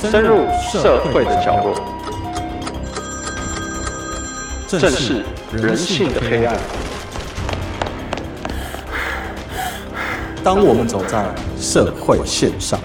深入社会的角落，正视人性的黑暗。当我们走在社会线上。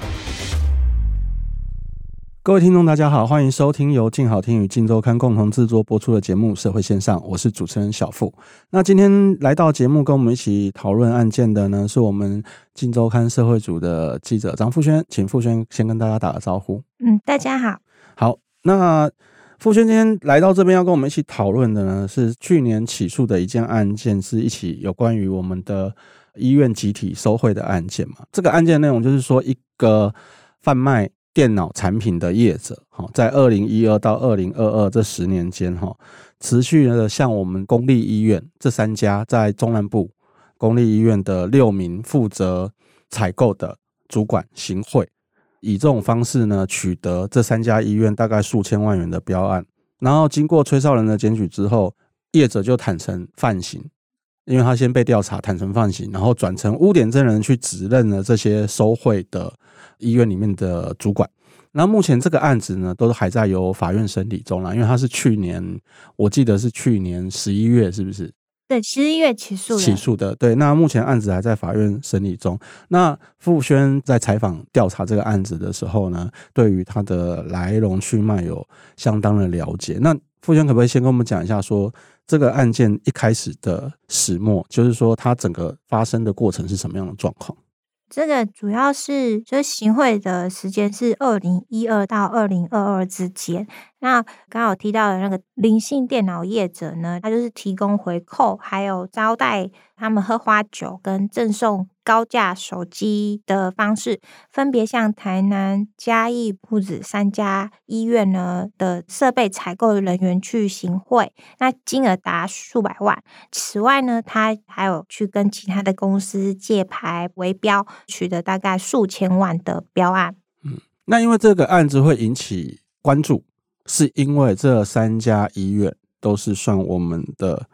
各位听众，大家好，欢迎收听由静好听与静周刊共同制作播出的节目《社会线上》，我是主持人小付。那今天来到节目跟我们一起讨论案件的呢，是我们静周刊社会组的记者张富轩，请富轩先跟大家打个招呼。嗯，大家好。好，那富轩今天来到这边要跟我们一起讨论的呢，是去年起诉的一件案件，是一起有关于我们的医院集体收贿的案件嘛？这个案件内容就是说，一个贩卖。电脑产品的业者，哈，在二零一二到二零二二这十年间，哈，持续的向我们公立医院这三家在中南部公立医院的六名负责采购的主管行贿，以这种方式呢，取得这三家医院大概数千万元的标案，然后经过崔少仁的检举之后，业者就坦承犯行，因为他先被调查坦诚犯行，然后转成污点证人去指认了这些收贿的。医院里面的主管，那目前这个案子呢，都还在由法院审理中啦。因为他是去年，我记得是去年十一月，是不是？对，十一月起诉。起诉的，对。那目前案子还在法院审理中。那傅轩在采访调查这个案子的时候呢，对于他的来龙去脉有相当的了解。那傅轩可不可以先跟我们讲一下说，说这个案件一开始的始末，就是说它整个发生的过程是什么样的状况？这个主要是就是行贿的时间是二零一二到二零二二之间。那刚好提到的那个林姓电脑业者呢，他就是提供回扣，还有招待他们喝花酒跟赠送高价手机的方式，分别向台南、嘉义、朴子三家医院呢的设备采购人员去行贿，那金额达数百万。此外呢，他还有去跟其他的公司借牌围标，取得大概数千万的标案。嗯，那因为这个案子会引起关注。是因为这三家医院都是算我们的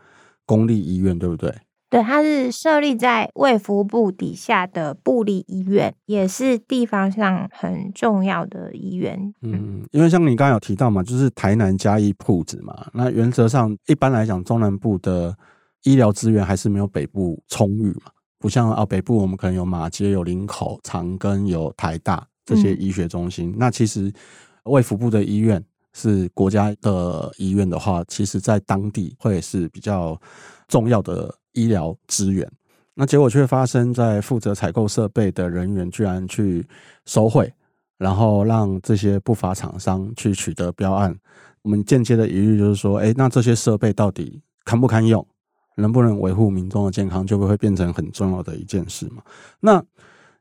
公立医院，对不对？对，它是设立在卫福部底下的部立医院，也是地方上很重要的医院。嗯，因为像你刚刚有提到嘛，就是台南嘉义铺子嘛，那原则上一般来讲，中南部的医疗资源还是没有北部充裕嘛，不像啊北部我们可能有马街、有林口、长庚、有台大这些医学中心。嗯、那其实卫福部的医院。是国家的医院的话，其实在当地会是比较重要的医疗资源。那结果却发生在负责采购设备的人员居然去收贿，然后让这些不法厂商去取得标案。我们间接的疑虑就是说，哎，那这些设备到底堪不堪用，能不能维护民众的健康，就会会变成很重要的一件事嘛。那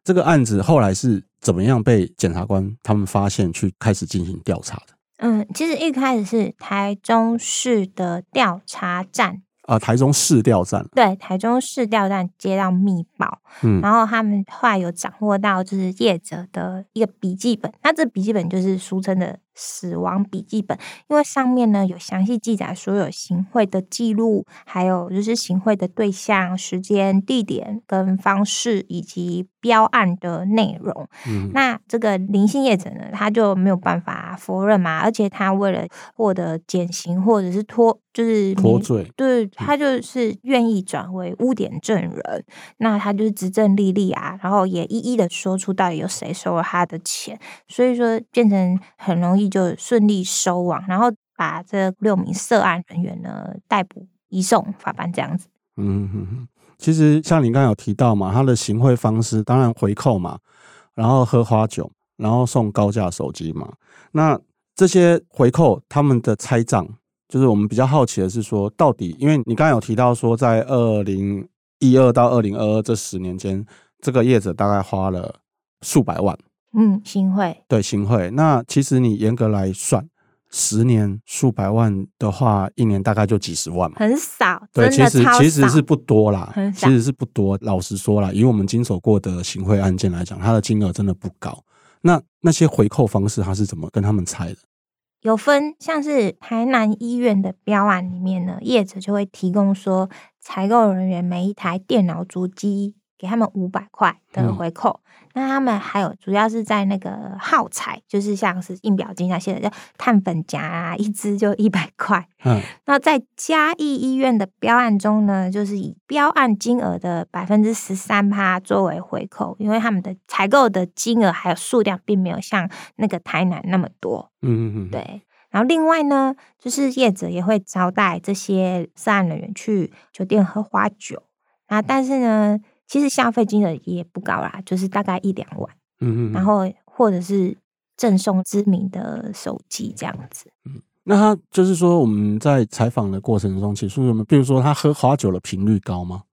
这个案子后来是怎么样被检察官他们发现，去开始进行调查的？嗯，其实一开始是台中市的调查站啊，台中市调站，对，台中市调站接到密报，嗯，然后他们后来有掌握到就是业者的一个笔记本，那这笔记本就是俗称的。死亡笔记本，因为上面呢有详细记载所有行贿的记录，还有就是行贿的对象、时间、地点跟方式，以及标案的内容。嗯，那这个灵性业者呢，他就没有办法否认嘛，而且他为了获得减刑或者是脱，就是脱罪，对，他就是愿意转为污点证人。嗯，那他就是执证历历啊，然后也一一的说出到底有谁收了他的钱，所以说变成很容易。就顺利收网，然后把这六名涉案人员呢逮捕移送法办这样子。嗯哼哼，其实像你刚刚有提到嘛，他的行贿方式当然回扣嘛，然后喝花酒，然后送高价手机嘛。那这些回扣他们的拆账，就是我们比较好奇的是说，到底因为你刚刚有提到说，在二零一二到二零二二这十年间，这个业者大概花了数百万。嗯，行贿对行贿。那其实你严格来算，十年数百万的话，一年大概就几十万嘛，很少。对，其实其实是不多啦，其实是不多。老实说啦，以我们经手过的行贿案件来讲，它的金额真的不高。那那些回扣方式，他是怎么跟他们拆的？有分，像是台南医院的标案里面呢，业者就会提供说，采购人员每一台电脑主机给他们五百块的回扣。嗯那他们还有主要是在那个耗材，就是像是印表机那些的，叫碳粉夹啊，一支就一百块。嗯，那在嘉义医院的标案中呢，就是以标案金额的百分之十三趴作为回扣，因为他们的采购的金额还有数量并没有像那个台南那么多。嗯嗯嗯，对。然后另外呢，就是业者也会招待这些涉案人员去酒店喝花酒啊，但是呢，其实消费金额也不高啦，就是大概一两万。嗯嗯，然后或者是赠送知名的手机这样子。嗯，那他就是说我们在采访的过程中，其实我们比如说他喝花酒的频率高吗？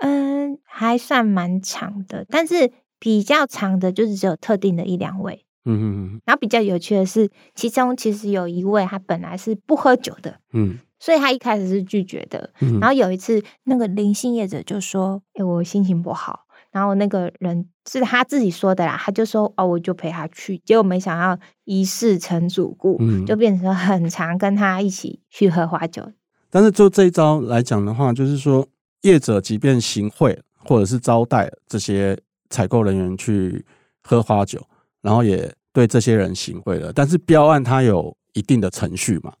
嗯，还算蛮长的，但是比较长的就是只有特定的一两位。嗯嗯嗯，然后比较有趣的是，其中其实有一位他本来是不喝酒的，嗯，所以他一开始是拒绝的。嗯，然后有一次，那个林姓业者就说：“哎，我心情不好。”然后那个人是他自己说的啦，他就说：“哦，我就陪他去。”结果没想到一试成主顾，嗯，就变成很常跟他一起去喝花酒。但是就这一招来讲的话，就是说业者即便行贿或者是招待这些采购人员去喝花酒。然后也对这些人行贿了，但是标案它有一定的程序嘛，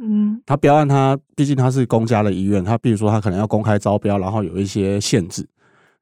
嗯，他标案他毕竟他是公家的医院，他比如说他可能要公开招标，然后有一些限制，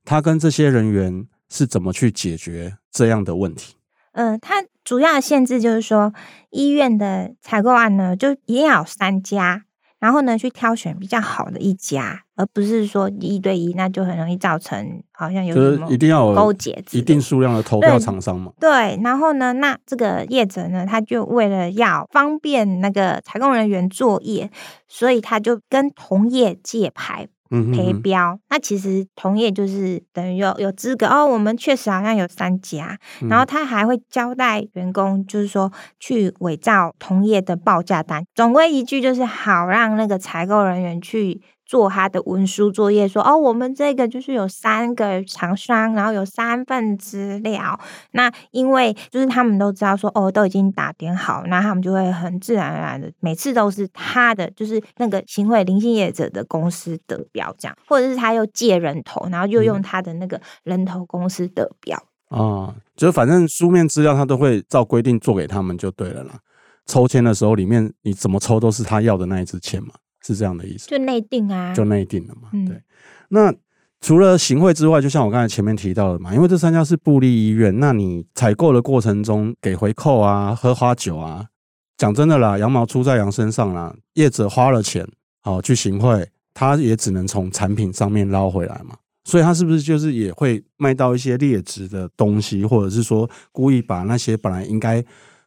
他跟这些人员是怎么去解决这样的问题？嗯，他主要的限制就是说，医院的采购案呢，就一定要有三家。然后呢，去挑选比较好的一家，而不是说一对一，那就很容易造成好像有什么一定要勾结，一定数量的投票厂商嘛。对，然后呢，那这个业者呢，他就为了要方便那个采购人员作业，所以他就跟同业借牌。陪标，嗯、那其实同业就是等于有有资格哦。我们确实好像有三家，嗯、然后他还会交代员工，就是说去伪造同业的报价单。总归一句，就是好让那个采购人员去。做他的文书作业，说哦，我们这个就是有三个厂商，然后有三份资料。那因为就是他们都知道说哦，都已经打点好，那他们就会很自然而然的，每次都是他的，就是那个行贿林姓业者的公司得标这样，或者是他又借人头，然后又用他的那个人头公司得标。啊、嗯，就反正书面资料他都会照规定做给他们就对了啦。抽签的时候，里面你怎么抽都是他要的那一支签嘛。是这样的意思，就内定啊，就内定了嘛。嗯、对，那除了行贿之外，就像我刚才前面提到的嘛，因为这三家是部立医院，那你采购的过程中给回扣啊、喝花酒啊，讲真的啦，羊毛出在羊身上啦，业者花了钱好去行贿，他也只能从产品上面捞回来嘛。所以他是不是就是也会卖到一些劣质的东西，或者是说故意把那些本来应该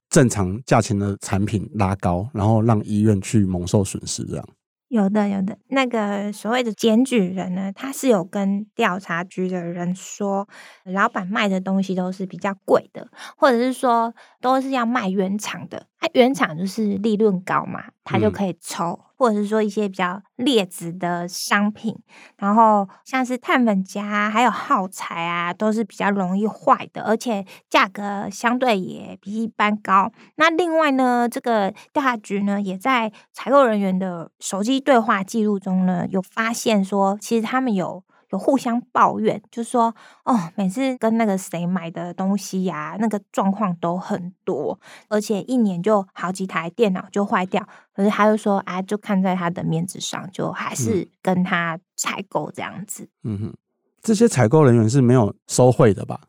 正常价钱的产品拉高，然后让医院去蒙受损失这样？有的，有的，那个所谓的检举人呢，他是有跟调查局的人说，老板卖的东西都是比较贵的，或者是说都是要卖原厂的，他原厂就是利润高嘛，他就可以抽。嗯或者是说一些比较劣质的商品，然后像是碳粉夹啊，还有耗材啊，都是比较容易坏的，而且价格相对也比一般高。那另外呢，这个调查局呢，也在采购人员的手机对话记录中呢，有发现说，其实他们有。有互相抱怨，就说哦，每次跟那个谁买的东西呀、啊，那个状况都很多，而且一年就好几台电脑就坏掉。可是他就说啊，就看在他的面子上，就还是跟他采购这样子。嗯哼，这些采购人员是没有收贿的吧？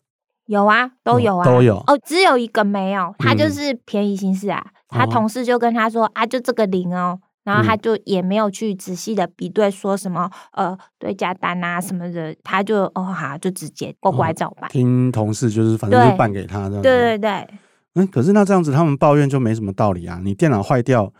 有啊，都有啊，都有。哦，只有一个没有，他就是便宜行事啊。嗯、他同事就跟他说啊，就这个零哦。然后他就也没有去仔细的比对，说什么、嗯、呃对价单啊什么的，他就哦好就直接乖乖照办。听同事就是反正就办给他这样。对对对。嗯，可是那这样子他们抱怨就没什么道理啊！你电脑坏掉，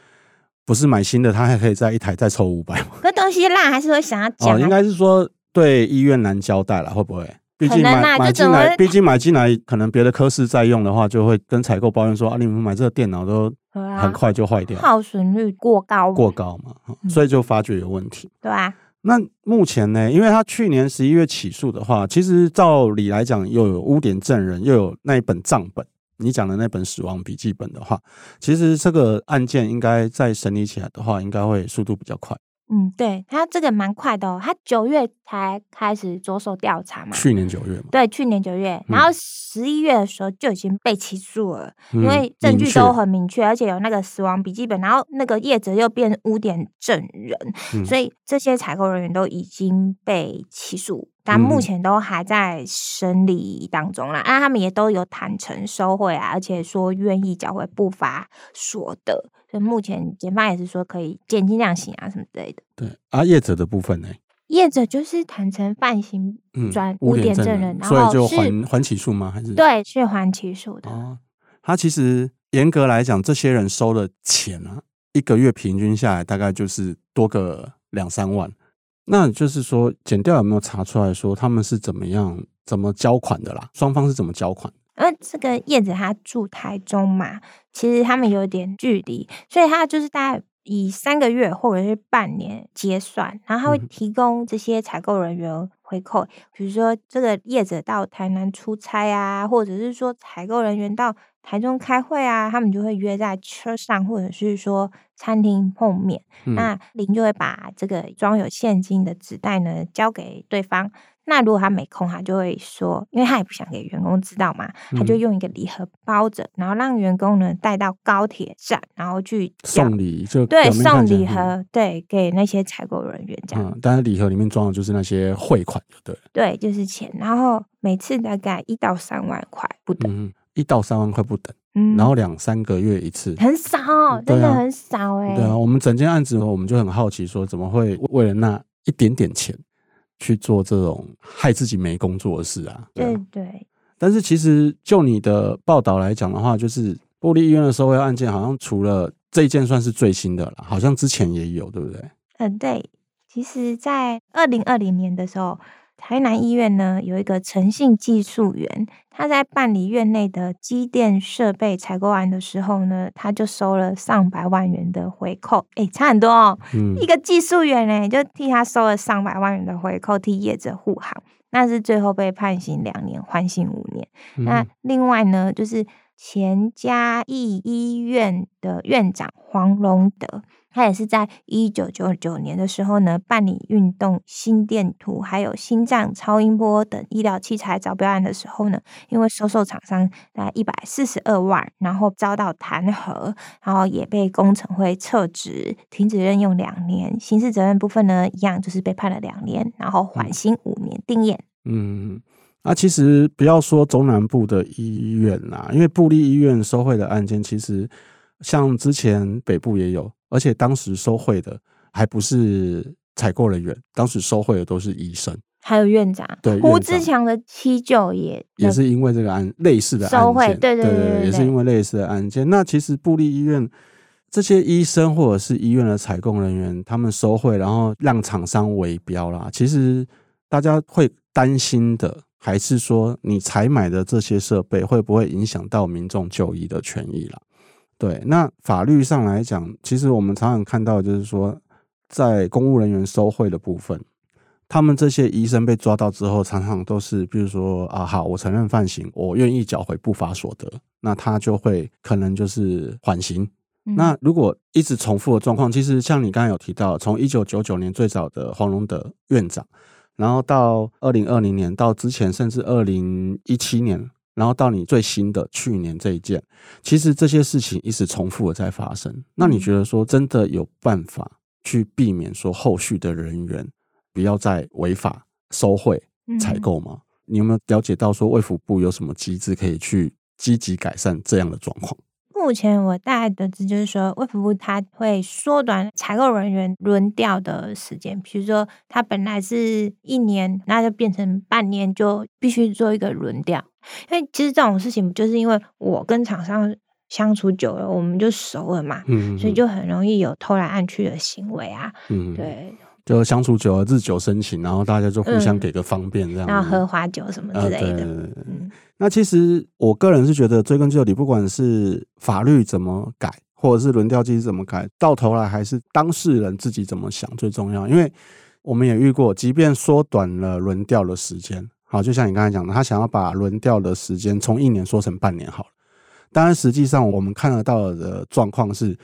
不是买新的，他还可以再一台再抽五百吗？可东西烂还是会想要讲、啊。哦，应该是说对医院难交代了，会不会？毕竟买、啊、买进来，毕竟买进来，可能别的科室在用的话，就会跟采购抱怨说啊，你们买这个电脑都很快就坏掉，啊、耗损率过高，过高嘛，所以就发觉有问题。嗯、对啊，那目前呢？因为他去年十一月起诉的话，其实照理来讲，又有污点证人，又有那一本账本，你讲的那本死亡笔记本的话，其实这个案件应该在审理起来的话，应该会速度比较快。嗯，对，他这个蛮快的哦，他九月才开始着手调查嘛。去年九月嘛。对，去年九月，然后十一月的时候就已经被起诉了，嗯、因为证据都很明确，而且有那个死亡笔记本，然后那个业者又变污点证人，嗯、所以这些采购人员都已经被起诉。但目前都还在审理当中啦，那、嗯、他们也都有坦诚收贿啊，而且说愿意缴回不法所得，所以目前检方也是说可以减轻量刑啊什么之类的。对，啊业者的部分呢？业者就是坦诚犯行转污点证人，然后所以就还还起诉吗？还是对，是还起诉的。哦，他其实严格来讲，这些人收的钱啊，一个月平均下来大概就是多个两三万。那就是说，检调有没有查出来说他们是怎么样怎么交款的啦？双方是怎么交款？因为这个叶子他住台中嘛，其实他们有点距离，所以他就是大概以三个月或者是半年结算，然后他会提供这些采购人员回扣，嗯、比如说这个叶子到台南出差啊，或者是说采购人员到台中开会啊，他们就会约在车上，或者是说。餐厅碰面，嗯、那林就会把这个装有现金的纸袋呢交给对方。那如果他没空，他就会说，因为他也不想给员工知道嘛，他就用一个礼盒包着，然后让员工呢带到高铁站，然后去送礼，就对送礼盒，对给那些采购人员这样。嗯，但是礼盒里面装的就是那些汇款，对对，就是钱。然后每次大概一到三万块不等，嗯，一到三万块不等。嗯，然后两三个月一次，很少，真的很少哎、欸。对啊，我们整件案子，我们就很好奇，说怎么会为了那一点点钱去做这种害自己没工作的事啊？对，对对。但是其实就你的报道来讲的话，就是玻璃医院的收贿案件，好像除了这一件算是最新的了，好像之前也有，对不对？嗯，对。其实，在二零二零年的时候。台南医院呢，有一个诚信技术员，他在办理院内的机电设备采购案的时候呢，他就收了上百万元的回扣，哎，差很多哦。嗯，一个技术员呢，就替他收了上百万元的回扣，替业者护航，那是最后被判刑两年，缓刑五年。嗯、那另外呢，就是前嘉义医院的院长黄荣德。他也是在一九九九年的时候呢，办理运动心电图还有心脏超音波等医疗器材招标案的时候呢，因为收受厂商大概一百四十二万，然后遭到弹劾，然后也被工程会撤职，停止任用两年。刑事责任部分呢，一样就是被判了两年，然后缓刑五年定谳。嗯，那其实不要说中南部的医院啦，因为部立医院收贿的案件，其实像之前北部也有。而且当时收贿的还不是采购人员，当时收贿的都是医生，还有院长。对，胡志强的七舅也也是因为这个案类似的案件，收贿，对对对，也是因为类似的案件。那其实布立医院这些医生或者是医院的采购人员，他们收贿，然后让厂商围标啦。其实大家会担心的，还是说你采买的这些设备会不会影响到民众就医的权益啦？对，那法律上来讲，其实我们常常看到，就是说，在公务人员收贿的部分，他们这些医生被抓到之后，常常都是，比如说啊，好，我承认犯行，我愿意缴回不法所得，那他就会可能就是缓刑。嗯、那如果一直重复的状况，其实像你刚才有提到，从一九九九年最早的黄荣德院长，然后到二零二零年，到之前甚至二零一七年。然后到你最新的去年这一件，其实这些事情一直重复的在发生。那你觉得说真的有办法去避免说后续的人员不要再违法收贿采购吗？你有没有了解到说卫福部有什么机制可以去积极改善这样的状况？目前我大概得知就是说，卫福部他会缩短采购人员轮调的时间，比如说他本来是一年，那就变成半年，就必须做一个轮调。因为其实这种事情，就是因为我跟厂商相处久了，我们就熟了嘛，嗯，所以就很容易有偷来暗去的行为啊，嗯，对。就相处久了，日久生情，然后大家就互相给个方便，这样、嗯，然后喝花酒什么之类的。呃、对嗯、那其实我个人是觉得，追根究底，不管是法律怎么改，或者是轮调机制怎么改，到头来还是当事人自己怎么想最重要。因为我们也遇过，即便缩短了轮调的时间，好，就像你刚才讲的，他想要把轮调的时间从一年缩成半年好了。当然，实际上我们看得到的状况是，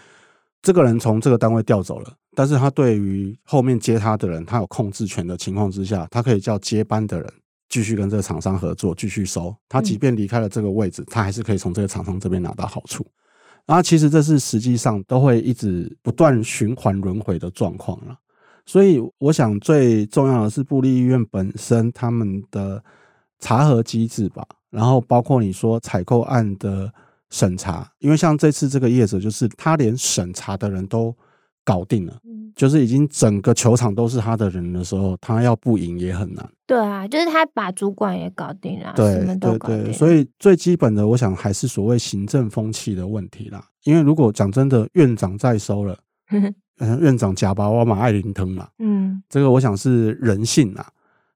这个人从这个单位调走了。但是他对于后面接他的人，他有控制权的情况之下，他可以叫接班的人继续跟这个厂商合作，继续收。他即便离开了这个位置，他还是可以从这个厂商这边拿到好处。然后其实这是实际上都会一直不断循环轮回的状况了。所以我想最重要的是布利医院本身他们的查核机制吧，然后包括你说采购案的审查，因为像这次这个业者就是他连审查的人都搞定了，就是已经整个球场都是他的人的时候，他要不赢也很难。对啊，就是他把主管也搞定了，对对对，所以最基本的我想还是所谓行政风气的问题啦。因为如果讲真的，院长再收了。嗯，院长假巴我马爱林腾嘛，嗯，这个我想是人性啊。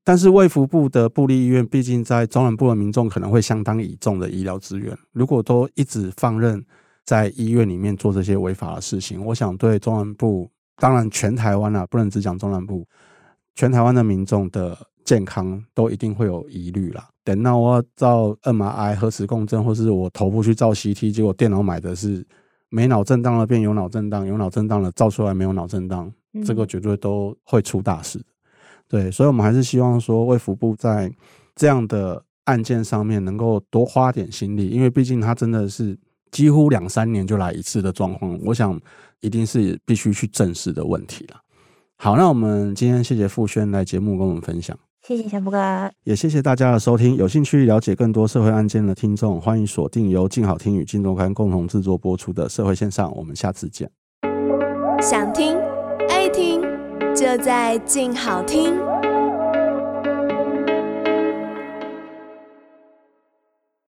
但是卫福部的部立医院，毕竟在中南部的民众可能会相当倚重的医疗资源，如果都一直放任在医院里面做这些违法的事情，我想对中南部，当然全台湾啊，不能只讲中南部，全台湾的民众的健康都一定会有疑虑啦。等到我照 MRI 核磁共振，或是我头部去照 CT，结果电脑买的是。没脑震荡了变有脑震荡，有脑震荡了照出来没有脑震荡，这个绝对都会出大事。对，所以我们还是希望说卫福部在这样的案件上面能够多花点心力，因为毕竟它真的是几乎两三年就来一次的状况，我想一定是必须去正视的问题了。好，那我们今天谢谢傅轩来节目跟我们分享。谢谢小布哥，也谢谢大家的收听。有兴趣了解更多社会案件的听众，欢迎锁定由静好听与静周刊共同制作播出的《社会线上》。我们下次见。想听爱听，就在静好听。